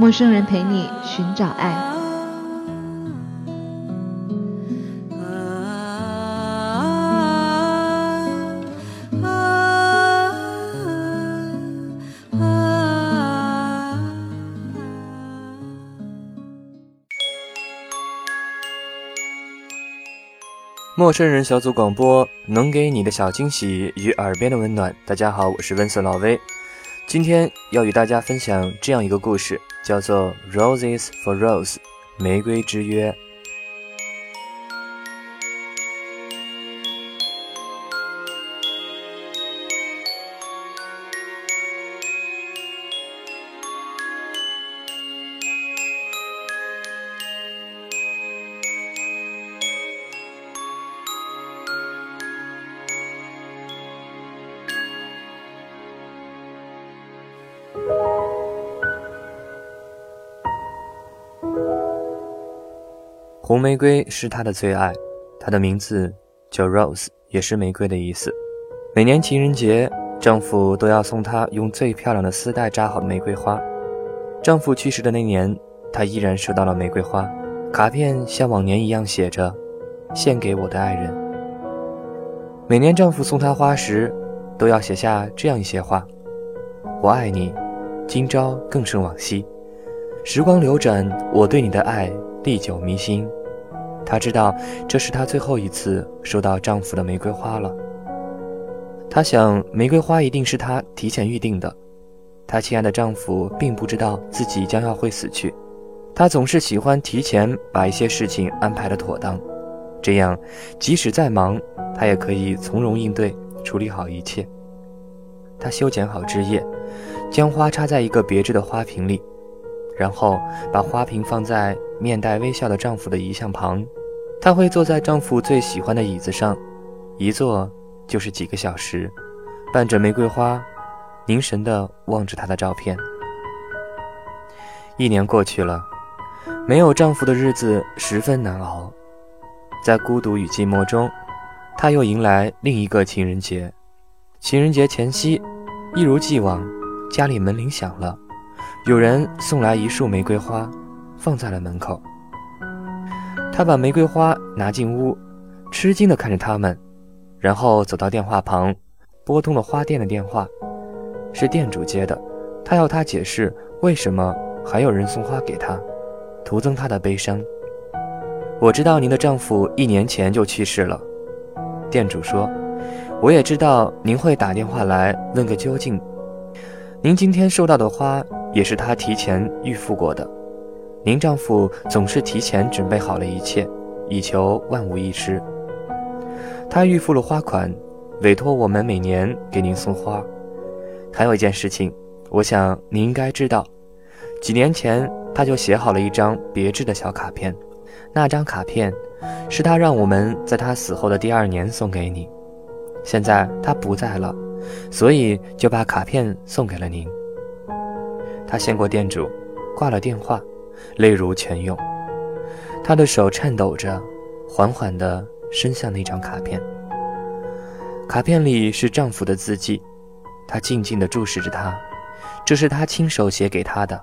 陌生人陪你寻找爱。陌生人小组广播能给你的小惊喜与耳边的温暖。大家好，我是温色老威，今天要与大家分享这样一个故事，叫做《Roses for Rose》玫瑰之约。红玫瑰是她的最爱，她的名字叫 Rose，也是玫瑰的意思。每年情人节，丈夫都要送她用最漂亮的丝带扎好的玫瑰花。丈夫去世的那年，她依然收到了玫瑰花，卡片像往年一样写着“献给我的爱人”。每年丈夫送她花时，都要写下这样一些话：“我爱你，今朝更胜往昔。时光流转，我对你的爱历久弥新。”她知道这是她最后一次收到丈夫的玫瑰花了。她想，玫瑰花一定是她提前预定的。她亲爱的丈夫并不知道自己将要会死去。他总是喜欢提前把一些事情安排得妥当，这样即使再忙，她也可以从容应对，处理好一切。她修剪好枝叶，将花插在一个别致的花瓶里，然后把花瓶放在面带微笑的丈夫的遗像旁。她会坐在丈夫最喜欢的椅子上，一坐就是几个小时，伴着玫瑰花，凝神地望着他的照片。一年过去了，没有丈夫的日子十分难熬，在孤独与寂寞中，她又迎来另一个情人节。情人节前夕，一如既往，家里门铃响了，有人送来一束玫瑰花，放在了门口。她把玫瑰花拿进屋，吃惊地看着他们，然后走到电话旁，拨通了花店的电话，是店主接的，他要她解释为什么还有人送花给她，徒增她的悲伤。我知道您的丈夫一年前就去世了，店主说。我也知道您会打电话来问个究竟。您今天收到的花也是他提前预付过的。您丈夫总是提前准备好了一切，以求万无一失。他预付了花款，委托我们每年给您送花。还有一件事情，我想您应该知道，几年前他就写好了一张别致的小卡片，那张卡片是他让我们在他死后的第二年送给你。现在他不在了，所以就把卡片送给了您。他见过店主，挂了电话，泪如泉涌。他的手颤抖着，缓缓地伸向那张卡片。卡片里是丈夫的字迹，他静静地注视着他，这是他亲手写给他的。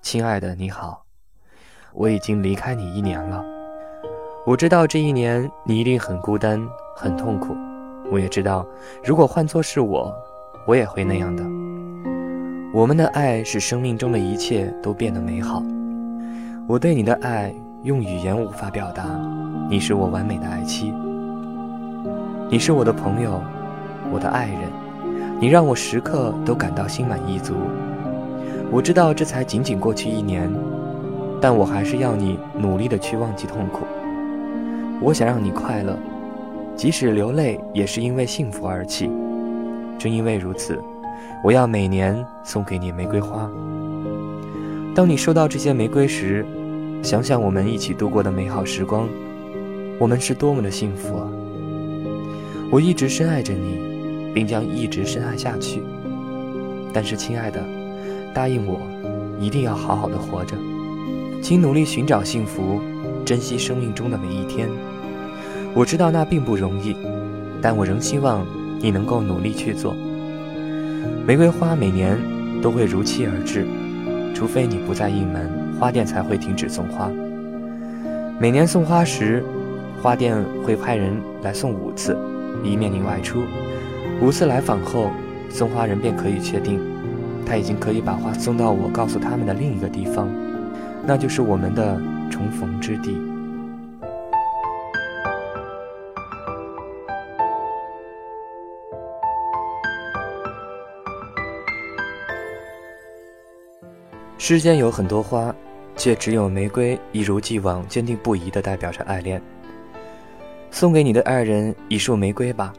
亲爱的，你好，我已经离开你一年了。我知道这一年你一定很孤单、很痛苦。我也知道，如果换作是我，我也会那样的。我们的爱使生命中的一切都变得美好。我对你的爱用语言无法表达，你是我完美的爱妻。你是我的朋友，我的爱人，你让我时刻都感到心满意足。我知道这才仅仅过去一年，但我还是要你努力的去忘记痛苦。我想让你快乐，即使流泪也是因为幸福而起。正因为如此，我要每年送给你玫瑰花。当你收到这些玫瑰时，想想我们一起度过的美好时光，我们是多么的幸福啊！我一直深爱着你，并将一直深爱下去。但是，亲爱的，答应我，一定要好好的活着，请努力寻找幸福，珍惜生命中的每一天。我知道那并不容易，但我仍希望你能够努力去做。玫瑰花每年都会如期而至，除非你不再应门，花店才会停止送花。每年送花时，花店会派人来送五次，以免你外出。五次来访后。送花人便可以确定，他已经可以把花送到我告诉他们的另一个地方，那就是我们的重逢之地。世间有很多花，却只有玫瑰一如既往坚定不移地代表着爱恋。送给你的爱人一束玫瑰吧。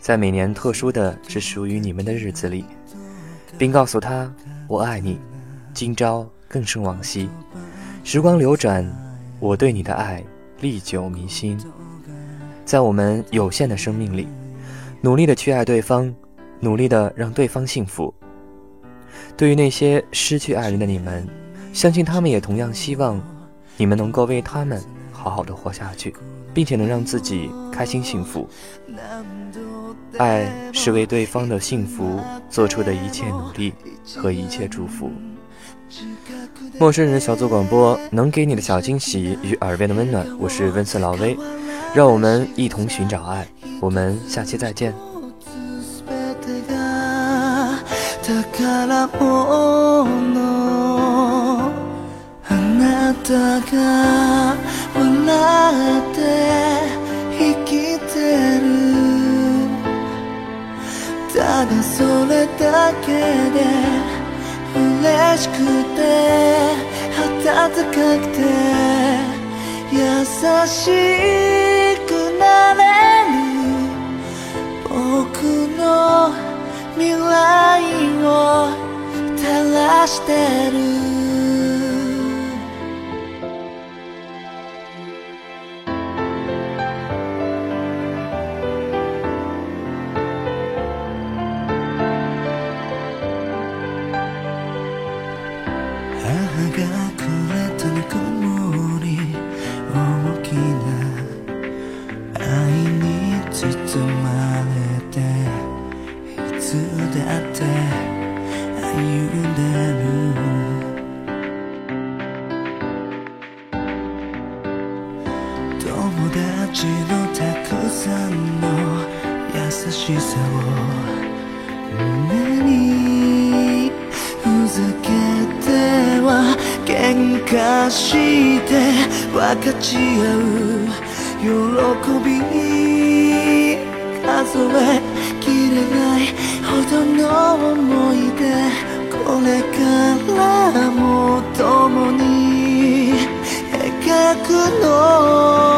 在每年特殊的是属于你们的日子里，并告诉他我爱你，今朝更胜往昔。时光流转，我对你的爱历久弥新。在我们有限的生命里，努力的去爱对方，努力的让对方幸福。对于那些失去爱人的你们，相信他们也同样希望你们能够为他们好好的活下去，并且能让自己开心幸福。爱是为对方的幸福做出的一切努力和一切祝福。陌生人小组广播能给你的小惊喜与耳边的温暖，我是温色老威，让我们一同寻找爱。我们下期再见。ただそれだけで 嬉しくて暖かくて優しくなれる。僕の未来を照らしてる。かして分かち合う喜び数えきれないほどの思い出。これからも共に描くの。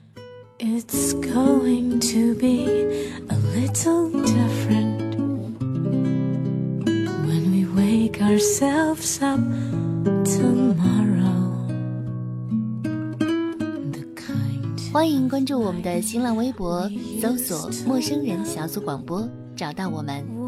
It's going to be a little different when we wake ourselves up tomorrow. The kind 欢迎关注我们的新浪微博，搜索“陌生人小组广播”，找到我们。 won't be